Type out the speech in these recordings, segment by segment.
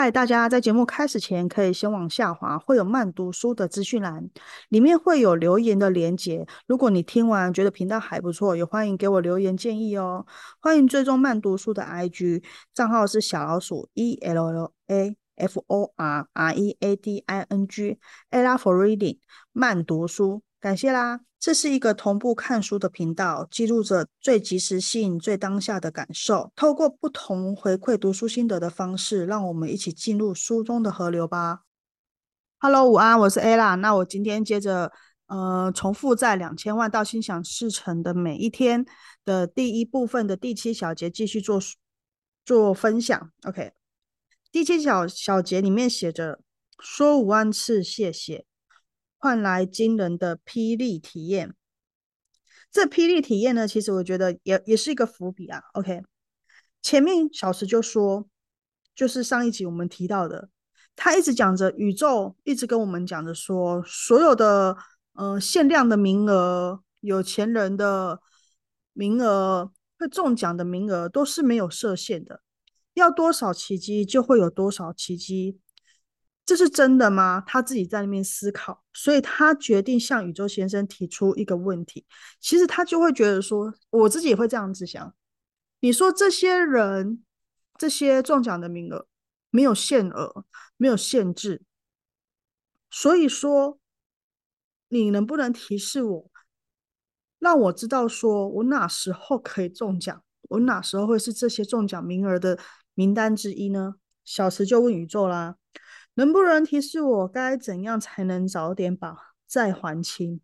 嗨，大家在节目开始前可以先往下滑，会有慢读书的资讯栏，里面会有留言的连结。如果你听完觉得频道还不错，也欢迎给我留言建议哦。欢迎追踪慢读书的 IG 账号是小老鼠 E L A F O R R E A D I N G，Ella for reading 慢读书，感谢啦。这是一个同步看书的频道，记录着最及时性、最当下的感受。透过不同回馈读书心得的方式，让我们一起进入书中的河流吧。Hello，午安，我是 Ella。那我今天接着呃，重复在两千万到心想事成的每一天的第一部分的第七小节继续做做分享。OK，第七小小节里面写着：说五万次谢谢。换来惊人的霹雳体验。这霹雳体验呢，其实我觉得也也是一个伏笔啊。OK，前面小时就说，就是上一集我们提到的，他一直讲着宇宙，一直跟我们讲着说，所有的呃限量的名额、有钱人的名额、会中奖的名额都是没有设限的，要多少奇迹就会有多少奇迹。这是真的吗？他自己在那边思考，所以他决定向宇宙先生提出一个问题。其实他就会觉得说，我自己也会这样子想。你说这些人，这些中奖的名额没有限额，没有限制，所以说，你能不能提示我，让我知道说我哪时候可以中奖，我哪时候会是这些中奖名额的名单之一呢？小池就问宇宙啦。能不能提示我该怎样才能早点把债还清？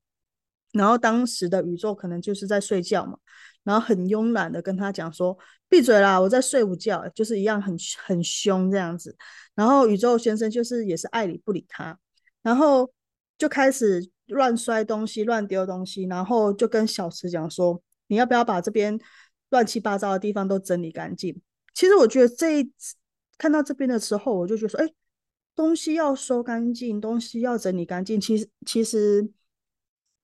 然后当时的宇宙可能就是在睡觉嘛，然后很慵懒的跟他讲说：“闭嘴啦，我在睡午觉。”就是一样很很凶这样子。然后宇宙先生就是也是爱理不理他，然后就开始乱摔东西、乱丢东西，然后就跟小池讲说：“你要不要把这边乱七八糟的地方都整理干净？”其实我觉得这一次看到这边的时候，我就觉得说：“哎。”东西要收干净，东西要整理干净。其实，其实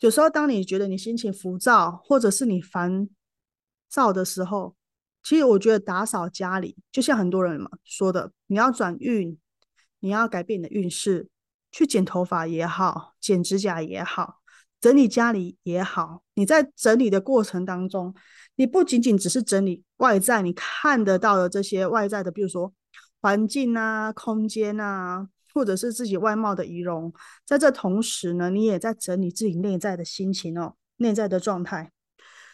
有时候，当你觉得你心情浮躁，或者是你烦躁的时候，其实我觉得打扫家里，就像很多人嘛说的，你要转运，你要改变你的运势，去剪头发也好，剪指甲也好，整理家里也好。你在整理的过程当中，你不仅仅只是整理外在你看得到的这些外在的，比如说。环境啊，空间啊，或者是自己外貌的仪容，在这同时呢，你也在整理自己内在的心情哦，内在的状态。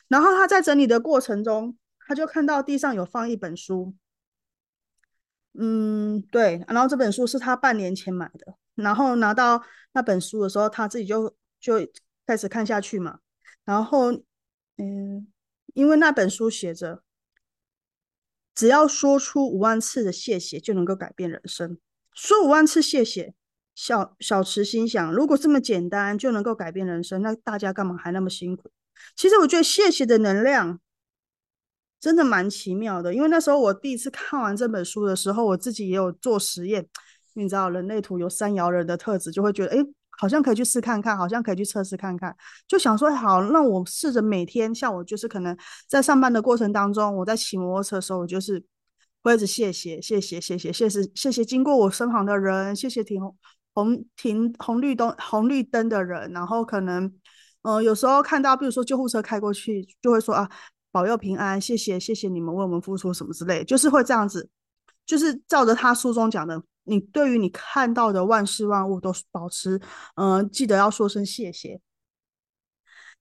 然后他在整理的过程中，他就看到地上有放一本书，嗯，对，然后这本书是他半年前买的，然后拿到那本书的时候，他自己就就开始看下去嘛。然后，嗯，因为那本书写着。只要说出五万次的谢谢，就能够改变人生。说五万次谢谢，小小池心想：如果这么简单就能够改变人生，那大家干嘛还那么辛苦？其实我觉得谢谢的能量真的蛮奇妙的。因为那时候我第一次看完这本书的时候，我自己也有做实验。你知道，人类图有三爻人的特质，就会觉得哎。好像可以去试看看，好像可以去测试看看，就想说好，那我试着每天，像我就是可能在上班的过程当中，我在骑摩托车的时候，我就是会一直谢谢谢谢谢谢谢谢谢谢经过我身旁的人，谢谢停红停红绿灯红绿灯的人，然后可能嗯有时候看到比如说救护车开过去，就会说啊保佑平安，谢谢谢谢你们为我们付出什么之类，就是会这样子，就是照着他书中讲的。你对于你看到的万事万物都保持，嗯，记得要说声谢谢。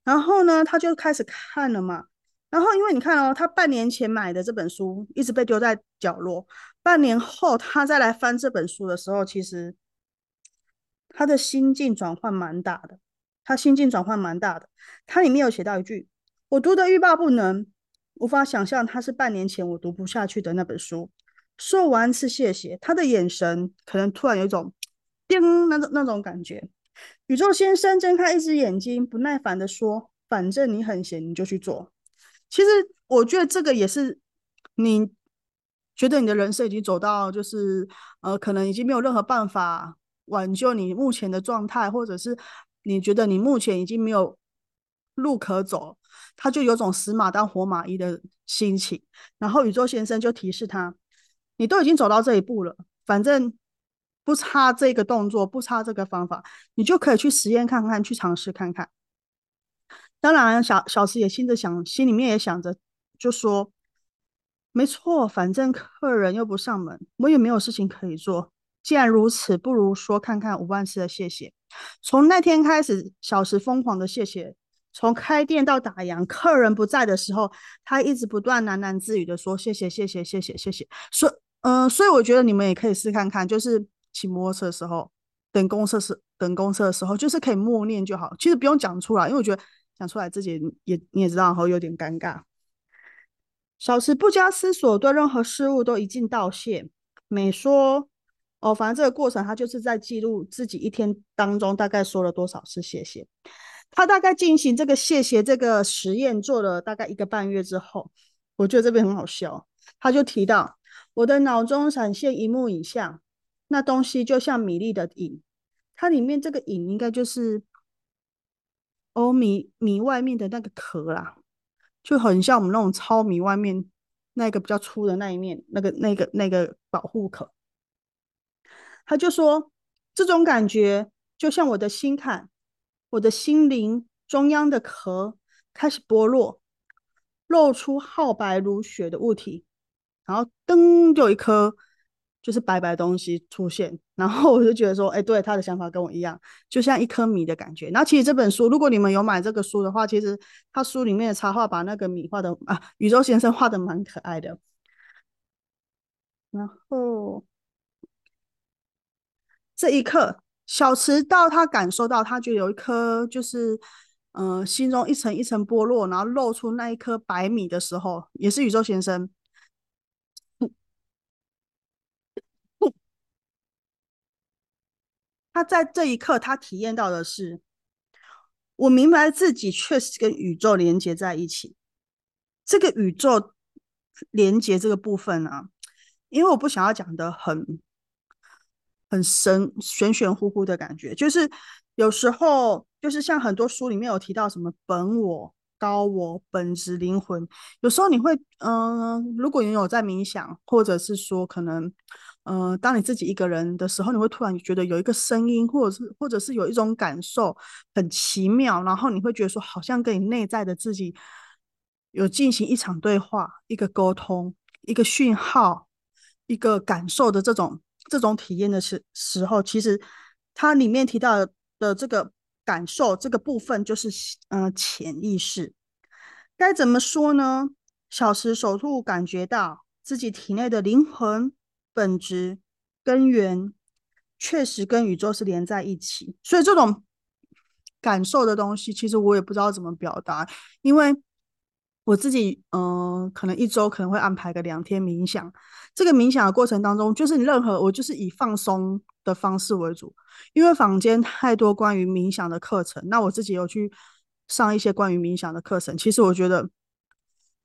然后呢，他就开始看了嘛。然后因为你看哦，他半年前买的这本书一直被丢在角落，半年后他再来翻这本书的时候，其实他的心境转换蛮大的。他心境转换蛮大的。他里面有写到一句：“我读的欲罢不能，无法想象他是半年前我读不下去的那本书。”说完次谢谢，他的眼神可能突然有一种叮那种那种感觉。宇宙先生睁开一只眼睛，不耐烦的说：“反正你很闲，你就去做。”其实我觉得这个也是你觉得你的人生已经走到就是呃，可能已经没有任何办法挽救你目前的状态，或者是你觉得你目前已经没有路可走，他就有种死马当活马医的心情。然后宇宙先生就提示他。你都已经走到这一步了，反正不差这个动作，不差这个方法，你就可以去实验看看，去尝试看看。当然，小小石也心着想，心里面也想着，就说：“没错，反正客人又不上门，我也没有事情可以做。既然如此，不如说看看五万次的谢谢。”从那天开始，小石疯狂的谢谢。从开店到打烊，客人不在的时候，他一直不断喃喃自语的说：“谢谢，谢谢，谢谢，谢谢。”所嗯，所以我觉得你们也可以试看看，就是骑摩托车的时候，等公车时等公车的时候，就是可以默念就好，其实不用讲出来，因为我觉得讲出来自己也你也知道，然后有点尴尬。小时不加思索，对任何事物都一尽道谢。每说哦，反正这个过程他就是在记录自己一天当中大概说了多少次谢谢。他大概进行这个谢谢这个实验做了大概一个半月之后，我觉得这边很好笑。他就提到我的脑中闪现一幕影像，那东西就像米粒的影，它里面这个影应该就是哦米米外面的那个壳啦，就很像我们那种糙米外面那个比较粗的那一面，那个那个那个保护壳。他就说这种感觉就像我的心坎。我的心灵中央的壳开始剥落，露出皓白如雪的物体，然后噔，就有一颗就是白白东西出现，然后我就觉得说，哎，对，他的想法跟我一样，就像一颗米的感觉。然后其实这本书，如果你们有买这个书的话，其实他书里面的插画把那个米画的啊，宇宙先生画的蛮可爱的。然后这一刻。小池到他感受到，他觉得有一颗就是，嗯，心中一层一层剥落，然后露出那一颗白米的时候，也是宇宙先生。他在这一刻，他体验到的是，我明白自己确实跟宇宙连接在一起。这个宇宙连接这个部分啊，因为我不想要讲的很。很神玄玄乎乎的感觉，就是有时候就是像很多书里面有提到什么本我、高我、本质、灵魂，有时候你会嗯，如果你有在冥想，或者是说可能嗯，当你自己一个人的时候，你会突然觉得有一个声音，或者是或者是有一种感受很奇妙，然后你会觉得说好像跟你内在的自己有进行一场对话、一个沟通、一个讯号、一个感受的这种。这种体验的时时候，其实它里面提到的这个感受这个部分，就是嗯潜意识。该怎么说呢？小时首度感觉到自己体内的灵魂本质根源，确实跟宇宙是连在一起。所以这种感受的东西，其实我也不知道怎么表达，因为。我自己，嗯，可能一周可能会安排个两天冥想。这个冥想的过程当中，就是你任何我就是以放松的方式为主，因为坊间太多关于冥想的课程。那我自己有去上一些关于冥想的课程。其实我觉得，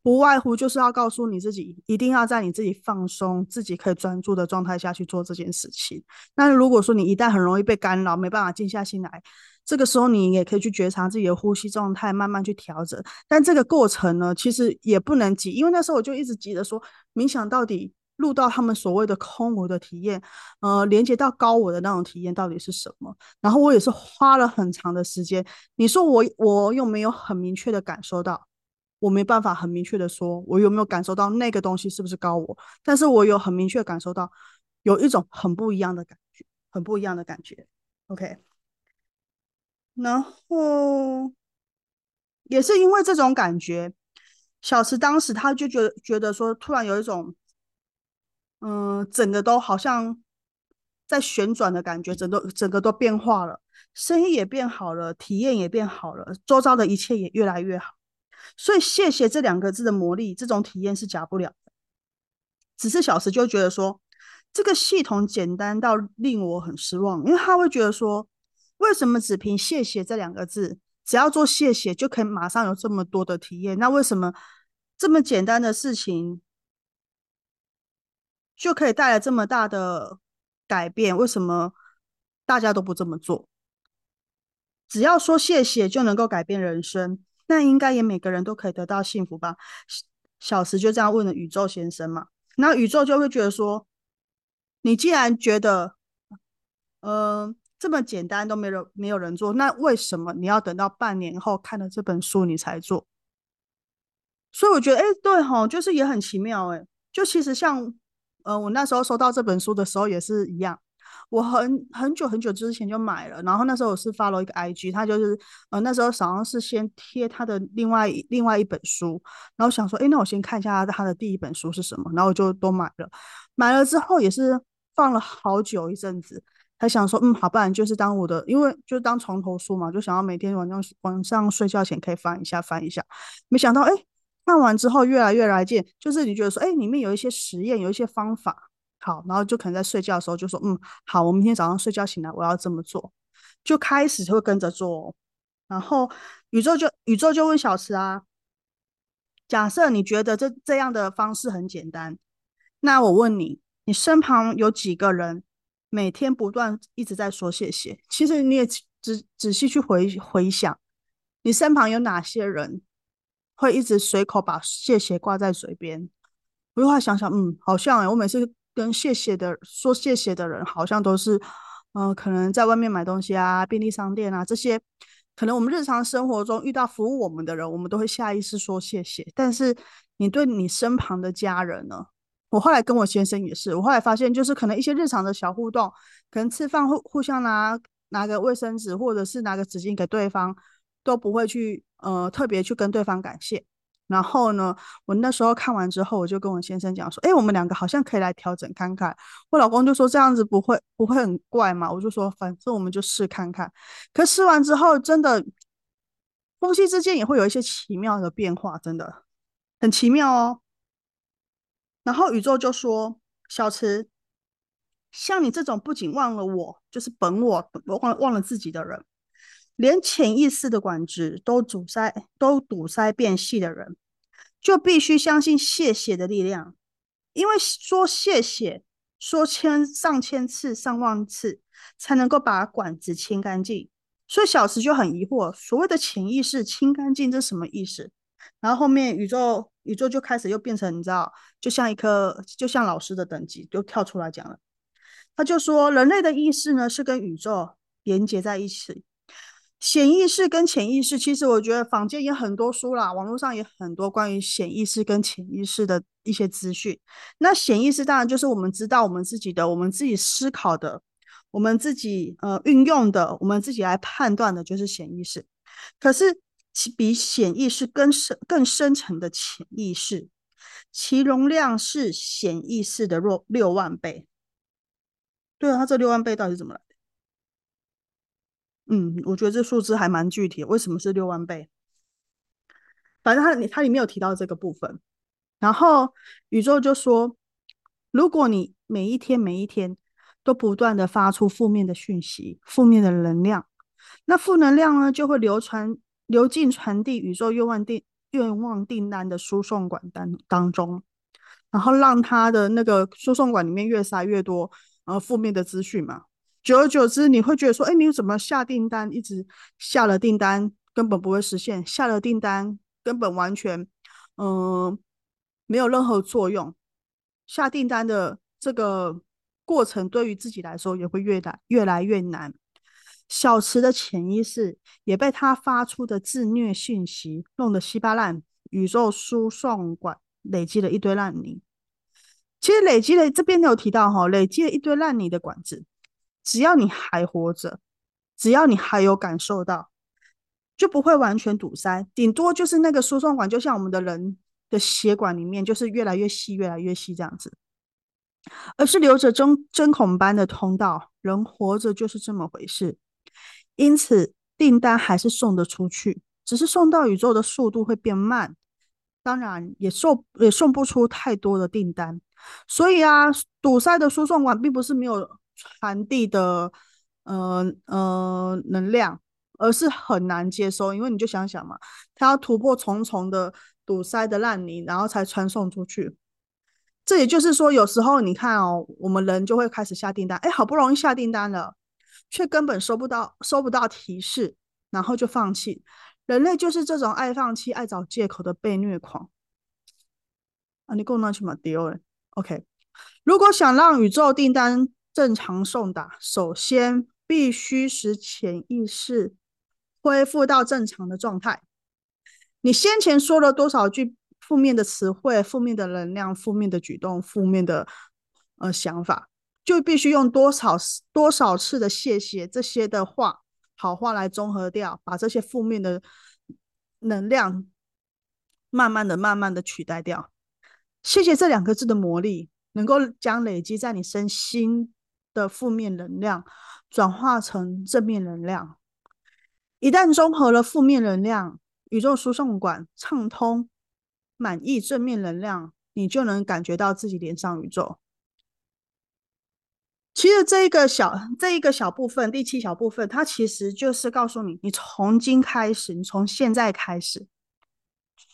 不外乎就是要告诉你自己，一定要在你自己放松、自己可以专注的状态下去做这件事情。那如果说你一旦很容易被干扰，没办法静下心来。这个时候，你也可以去觉察自己的呼吸状态，慢慢去调整。但这个过程呢，其实也不能急，因为那时候我就一直急着说，冥想到底录到他们所谓的空无的体验，呃，连接到高我的那种体验到底是什么？然后我也是花了很长的时间。你说我我有没有很明确的感受到？我没办法很明确的说，我有没有感受到那个东西是不是高我？但是我有很明确感受到，有一种很不一样的感觉，很不一样的感觉。OK。然后也是因为这种感觉，小池当时他就觉得觉得说，突然有一种，嗯，整个都好像在旋转的感觉，整个整个都变化了，声音也变好了，体验也变好了，周遭的一切也越来越好。所以，谢谢这两个字的魔力，这种体验是假不了的。只是小石就觉得说，这个系统简单到令我很失望，因为他会觉得说。为什么只凭“谢谢”这两个字，只要做谢谢就可以马上有这么多的体验？那为什么这么简单的事情就可以带来这么大的改变？为什么大家都不这么做？只要说谢谢就能够改变人生，那应该也每个人都可以得到幸福吧？小石就这样问了宇宙先生嘛，然后宇宙就会觉得说：“你既然觉得，呃，这么简单都没人没有人做，那为什么你要等到半年后看了这本书你才做？所以我觉得，哎，对哈，就是也很奇妙，哎，就其实像，呃，我那时候收到这本书的时候也是一样，我很很久很久之前就买了，然后那时候我是发了一个 IG，他就是，呃，那时候好像是先贴他的另外另外一本书，然后想说，哎，那我先看一下他的第一本书是什么，然后我就都买了，买了之后也是放了好久一阵子，才想说，嗯，好，不然就是当我的，因为就当床头书嘛，就想要每天晚上晚上睡觉前可以翻一下翻一下，没想到，哎。看完之后越来越来劲，就是你觉得说，哎，里面有一些实验，有一些方法，好，然后就可能在睡觉的时候就说，嗯，好，我明天早上睡觉醒来我要这么做，就开始就会跟着做，然后宇宙就宇宙就问小池啊，假设你觉得这这样的方式很简单，那我问你，你身旁有几个人每天不断一直在说谢谢？其实你也仔仔细去回回想，你身旁有哪些人？会一直随口把谢谢挂在嘴边，我就会想想，嗯，好像哎，我每次跟谢谢的说谢谢的人，好像都是，嗯，可能在外面买东西啊，便利商店啊这些，可能我们日常生活中遇到服务我们的人，我们都会下意识说谢谢。但是你对你身旁的家人呢？我后来跟我先生也是，我后来发现，就是可能一些日常的小互动，可能吃饭互互相拿拿个卫生纸，或者是拿个纸巾给对方。都不会去呃特别去跟对方感谢，然后呢，我那时候看完之后，我就跟我先生讲说，哎，我们两个好像可以来调整看看。我老公就说这样子不会不会很怪嘛？我就说反正我们就试看看。可试完之后，真的夫妻之间也会有一些奇妙的变化，真的很奇妙哦。然后宇宙就说，小池，像你这种不仅忘了我，就是本我忘忘了自己的人。连潜意识的管制都阻塞、都堵塞变细的人，就必须相信谢谢的力量。因为说谢谢，说千上千次、上万次，才能够把管子清干净。所以小池就很疑惑，所谓的潜意识清干净，这什么意思？然后后面宇宙宇宙就开始又变成，你知道，就像一颗，就像老师的等级，就跳出来讲了。他就说，人类的意识呢，是跟宇宙连接在一起。潜意识跟潜意识，其实我觉得坊间也很多书啦，网络上也很多关于潜意识跟潜意识的一些资讯。那潜意识当然就是我们知道我们自己的，我们自己思考的，我们自己呃运用的，我们自己来判断的，就是潜意识。可是其比潜意识更深更深层的潜意识，其容量是潜意识的若六万倍。对啊，它这六万倍到底是怎么来？嗯，我觉得这数字还蛮具体。为什么是六万倍？反正它它里面有提到这个部分。然后宇宙就说，如果你每一天每一天都不断的发出负面的讯息、负面的能量，那负能量呢就会流传、流进传递宇宙愿望订愿望订单的输送管当当中，然后让它的那个输送管里面越塞越多呃负面的资讯嘛。久而久之，你会觉得说，哎，你怎么下订单，一直下了订单，根本不会实现；下了订单，根本完全，嗯，没有任何作用。下订单的这个过程，对于自己来说，也会越来越来越难。小池的潜意识也被他发出的自虐信息弄得稀巴烂，宇宙输送管累积了一堆烂泥。其实累积了，这边有提到哈，累积了一堆烂泥的管子。只要你还活着，只要你还有感受到，就不会完全堵塞，顶多就是那个输送管，就像我们的人的血管里面，就是越来越细，越来越细这样子，而是留着针针孔般的通道。人活着就是这么回事，因此订单还是送得出去，只是送到宇宙的速度会变慢，当然也送也送不出太多的订单。所以啊，堵塞的输送管并不是没有。传递的呃呃能量，而是很难接收，因为你就想想嘛，它要突破重重的堵塞的烂泥，然后才传送出去。这也就是说，有时候你看哦，我们人就会开始下订单，哎，好不容易下订单了，却根本收不到收不到提示，然后就放弃。人类就是这种爱放弃、爱找借口的被虐狂啊！你够那去嘛丢了？OK。如果想让宇宙订单正常送达，首先必须使潜意识恢复到正常的状态。你先前说了多少句负面的词汇、负面的能量、负面的举动、负面的呃想法，就必须用多少多少次的谢谢这些的话、好话来综合掉，把这些负面的能量慢慢的、慢慢的取代掉。谢谢这两个字的魔力，能够将累积在你身心的负面能量转化成正面能量。一旦综合了负面能量，宇宙输送管畅通，满意正面能量，你就能感觉到自己连上宇宙。其实这一个小这一个小部分，第七小部分，它其实就是告诉你，你从今开始，你从现在开始，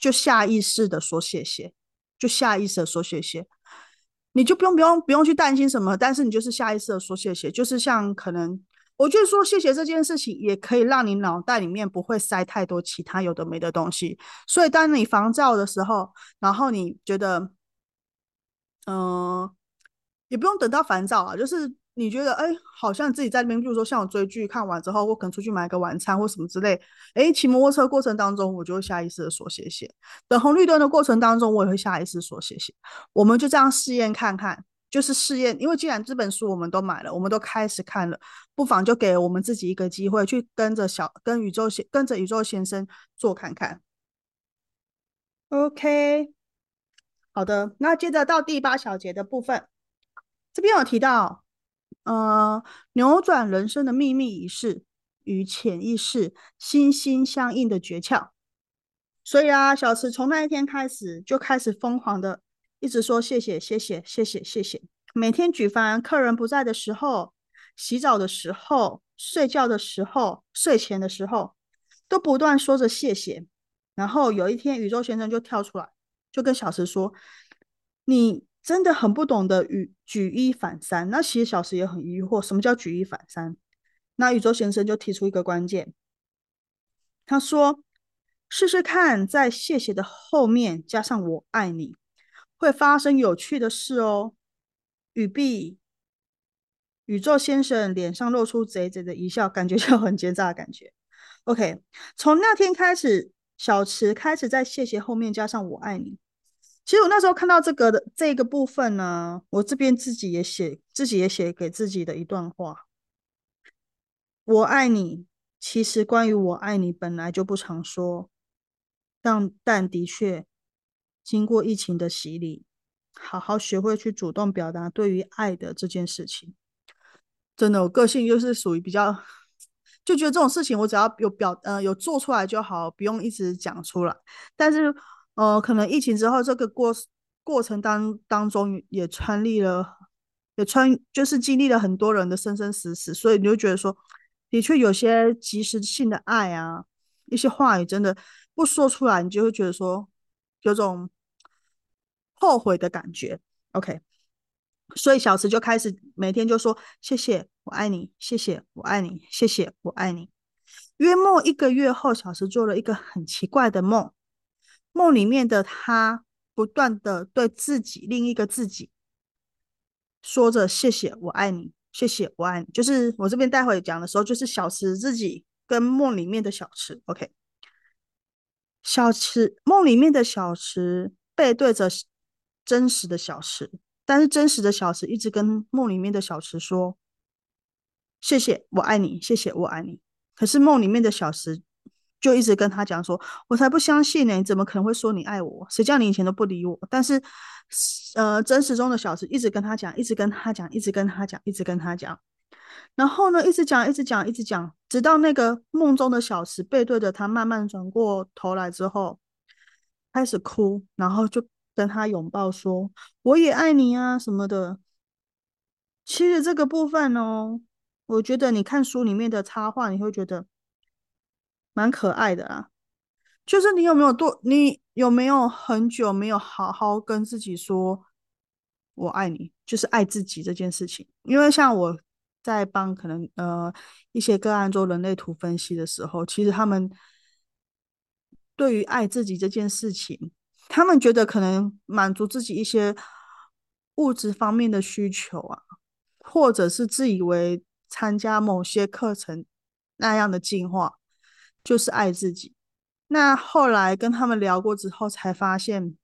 就下意识的说谢谢，就下意识的说谢谢，你就不用不用不用去担心什么，但是你就是下意识的说谢谢，就是像可能。我就说谢谢这件事情，也可以让你脑袋里面不会塞太多其他有的没的东西。所以当你烦躁的时候，然后你觉得，嗯，也不用等到烦躁啊，就是你觉得，哎，好像自己在那边，比如说像我追剧看完之后，我可能出去买个晚餐或什么之类，哎，骑摩托车过程当中，我就会下意识的说谢谢；等红绿灯的过程当中，我也会下意识说谢谢。我们就这样试验看看。就是试验，因为既然这本书我们都买了，我们都开始看了，不妨就给我们自己一个机会，去跟着小跟宇宙先跟着宇宙先生做看看。OK，好的，那接着到第八小节的部分，这边有提到，呃，扭转人生的秘密仪式与潜意识心心相印的诀窍。所以啊，小池从那一天开始就开始疯狂的。一直说谢谢谢谢谢谢谢谢，每天举凡客人不在的时候、洗澡的时候、睡觉的时候、睡前的时候，都不断说着谢谢。然后有一天，宇宙先生就跳出来，就跟小石说：“你真的很不懂得举举一反三。”那其实小石也很疑惑，什么叫举一反三？那宇宙先生就提出一个关键，他说：“试试看，在谢谢的后面加上我爱你。”会发生有趣的事哦。语毕，宇宙先生脸上露出贼贼的一笑，感觉就很奸诈的感觉。OK，从那天开始，小池开始在谢谢后面加上我爱你。其实我那时候看到这个的这个部分呢，我这边自己也写，自己也写给自己的一段话。我爱你，其实关于我爱你本来就不常说，但但的确。经过疫情的洗礼，好好学会去主动表达对于爱的这件事情。真的，我个性就是属于比较，就觉得这种事情我只要有表呃有做出来就好，不用一直讲出来。但是呃，可能疫情之后这个过过程当当中也穿历了，也穿就是经历了很多人的生生死死，所以你就觉得说，的确有些及时性的爱啊，一些话语真的不说出来，你就会觉得说有种。后悔的感觉，OK，所以小池就开始每天就说谢谢我爱你，谢谢我爱你，谢谢我爱你。约莫一个月后，小石做了一个很奇怪的梦，梦里面的他不断的对自己另一个自己说着谢谢我爱你，谢谢我爱你。就是我这边待会讲的时候，就是小池自己跟梦里面的小池，OK，小池梦里面的小池背对着。真实的小池，但是真实的小池一直跟梦里面的小池说：“谢谢，我爱你，谢谢，我爱你。”可是梦里面的小池就一直跟他讲说：“我才不相信呢，你怎么可能会说你爱我？谁叫你以前都不理我？”但是，呃，真实中的小池一直跟他讲，一直跟他讲，一直跟他讲，一直跟他讲。然后呢，一直讲，一直讲，一直讲，直到那个梦中的小池背对着他，慢慢转过头来之后，开始哭，然后就。跟他拥抱说：“我也爱你啊，什么的。”其实这个部分哦，我觉得你看书里面的插画，你会觉得蛮可爱的啊。就是你有没有多，你有没有很久没有好好跟自己说“我爱你”，就是爱自己这件事情。因为像我在帮可能呃一些个案做人类图分析的时候，其实他们对于爱自己这件事情。他们觉得可能满足自己一些物质方面的需求啊，或者是自以为参加某些课程那样的进化，就是爱自己。那后来跟他们聊过之后，才发现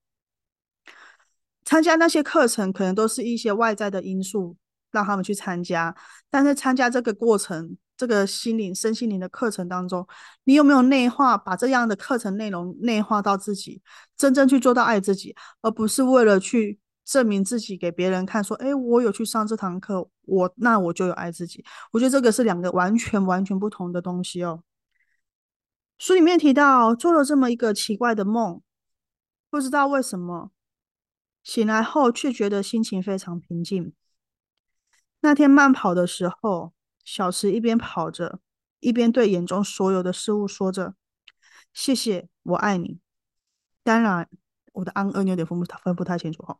参加那些课程可能都是一些外在的因素让他们去参加，但是参加这个过程。这个心灵、身心灵的课程当中，你有没有内化，把这样的课程内容内化到自己，真正去做到爱自己，而不是为了去证明自己给别人看，说：“哎，我有去上这堂课，我那我就有爱自己。”我觉得这个是两个完全完全不同的东西哦。书里面提到，做了这么一个奇怪的梦，不知道为什么醒来后却觉得心情非常平静。那天慢跑的时候。小池一边跑着，一边对眼中所有的事物说着：“谢谢，我爱你。”当然，我的安恩有点分不分不太清楚哈。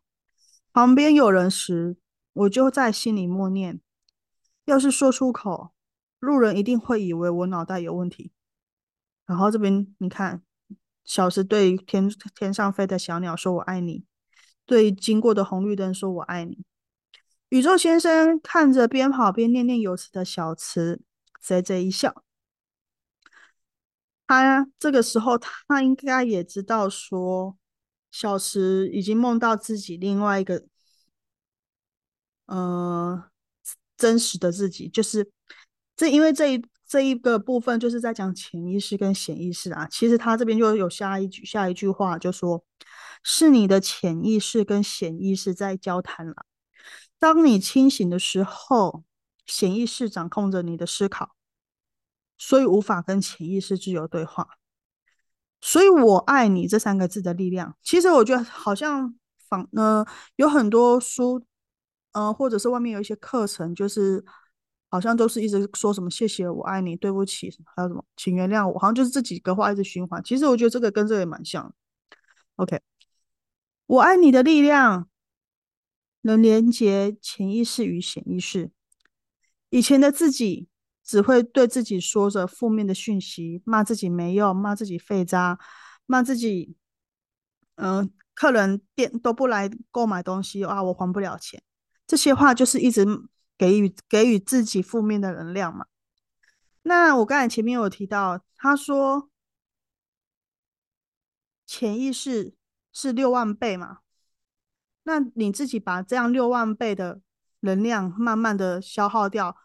旁边有人时，我就在心里默念：要是说出口，路人一定会以为我脑袋有问题。然后这边你看，小池对天天上飞的小鸟说：“我爱你。”对经过的红绿灯说：“我爱你。”宇宙先生看着边跑边念念有词的小池，贼贼一笑。他这个时候，他应该也知道说，小池已经梦到自己另外一个，呃，真实的自己，就是这，因为这一这一个部分就是在讲潜意识跟显意识啊。其实他这边就有下一句下一句话，就说是你的潜意识跟显意识在交谈了。当你清醒的时候，潜意识掌控着你的思考，所以无法跟潜意识自由对话。所以我爱你这三个字的力量，其实我觉得好像仿呃有很多书，呃或者是外面有一些课程，就是好像都是一直说什么谢谢我爱你，对不起，还有什么请原谅我，好像就是这几个话一直循环。其实我觉得这个跟这个也蛮像。OK，我爱你的力量。能连接潜意识与显意识。以前的自己只会对自己说着负面的讯息，骂自己没用，骂自己废渣，骂自己，嗯，客人店都不来购买东西啊，我还不了钱。这些话就是一直给予给予自己负面的能量嘛。那我刚才前面有提到，他说潜意识是六万倍嘛。那你自己把这样六万倍的能量慢慢的消耗掉，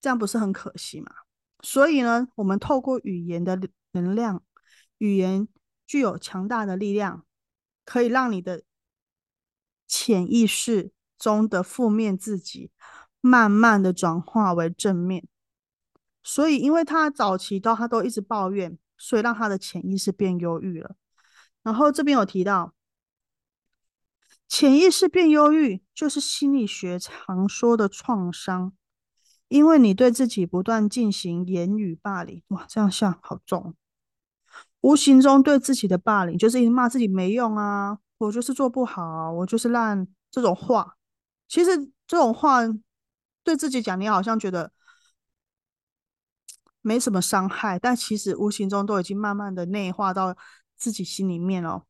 这样不是很可惜吗？所以呢，我们透过语言的能量，语言具有强大的力量，可以让你的潜意识中的负面自己慢慢的转化为正面。所以，因为他早期到他都一直抱怨，所以让他的潜意识变忧郁了。然后这边有提到。潜意识变忧郁，就是心理学常说的创伤，因为你对自己不断进行言语霸凌，哇，这样像好重，无形中对自己的霸凌，就是骂自己没用啊，我就是做不好，我就是烂，这种话，其实这种话对自己讲，你好像觉得没什么伤害，但其实无形中都已经慢慢的内化到自己心里面了。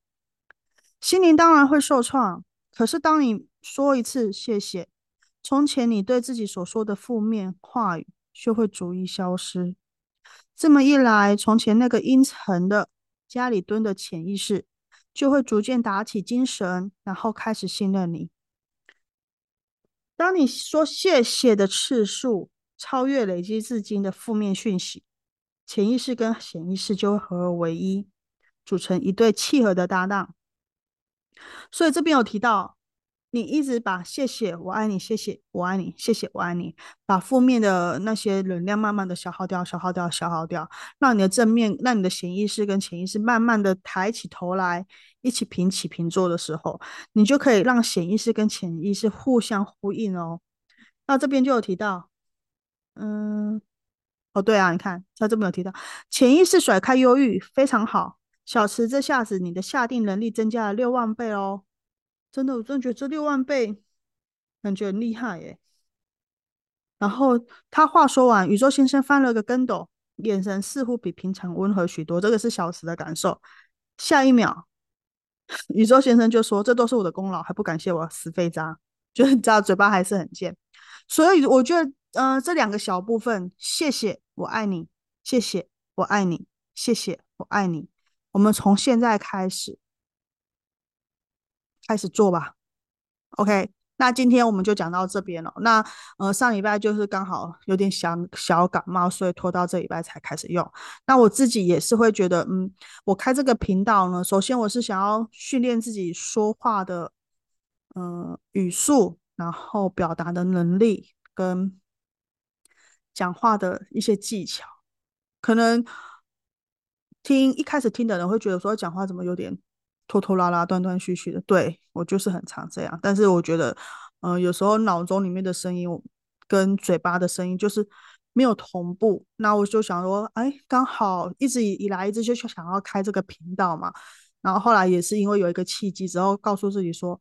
心灵当然会受创，可是当你说一次谢谢，从前你对自己所说的负面话语就会逐一消失。这么一来，从前那个阴沉的家里蹲的潜意识就会逐渐打起精神，然后开始信任你。当你说谢谢的次数超越累积至今的负面讯息，潜意识跟显意识就会合而为一，组成一对契合的搭档。所以这边有提到，你一直把“谢谢我爱你，谢谢我爱你，谢谢我爱你”，把负面的那些能量慢慢的消耗掉、消耗掉、消耗掉，让你的正面、让你的潜意识跟潜意识慢慢的抬起头来，一起平起平坐的时候，你就可以让潜意识跟潜意识互相呼应哦。那这边就有提到，嗯，哦对啊，你看他这边有提到，潜意识甩开忧郁，非常好。小池，这下子你的下定能力增加了六万倍哦！真的，我真的觉得这六万倍感觉很厉害耶。然后他话说完，宇宙先生翻了个跟斗，眼神似乎比平常温和许多。这个是小池的感受。下一秒，宇宙先生就说：“这都是我的功劳，还不感谢我，死废渣！”就是你知道，嘴巴还是很贱。所以我觉得，呃，这两个小部分，谢谢，我爱你，谢谢，我爱你，谢谢，我爱你。我们从现在开始开始做吧。OK，那今天我们就讲到这边了。那呃，上礼拜就是刚好有点小小感冒，所以拖到这礼拜才开始用。那我自己也是会觉得，嗯，我开这个频道呢，首先我是想要训练自己说话的，嗯，语速。然后表达的能力跟讲话的一些技巧，可能听一开始听的人会觉得说讲话怎么有点拖拖拉拉、断断续续的。对我就是很常这样，但是我觉得，嗯，有时候脑中里面的声音跟嘴巴的声音就是没有同步。那我就想说，哎，刚好一直以来一直就想要开这个频道嘛。然后后来也是因为有一个契机之后，告诉自己说，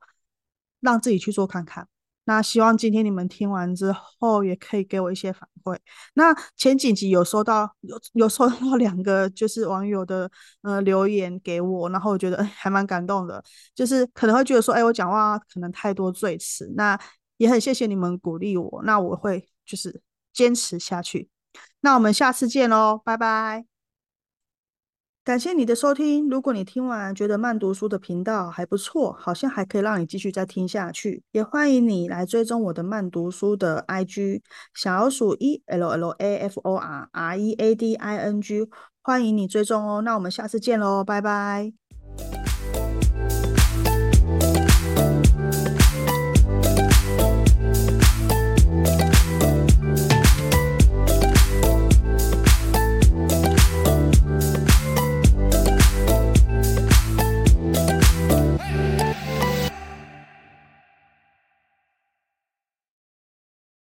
让自己去做看看。那希望今天你们听完之后，也可以给我一些反馈。那前几集有收到有有收到两个就是网友的呃留言给我，然后我觉得还蛮感动的，就是可能会觉得说，哎，我讲话可能太多赘词，那也很谢谢你们鼓励我，那我会就是坚持下去。那我们下次见喽，拜拜。感谢你的收听。如果你听完觉得慢读书的频道还不错，好像还可以让你继续再听下去，也欢迎你来追踪我的慢读书的 IG 小鼠 E L L A F O R R E A D I N G，欢迎你追踪哦。那我们下次见喽，拜拜。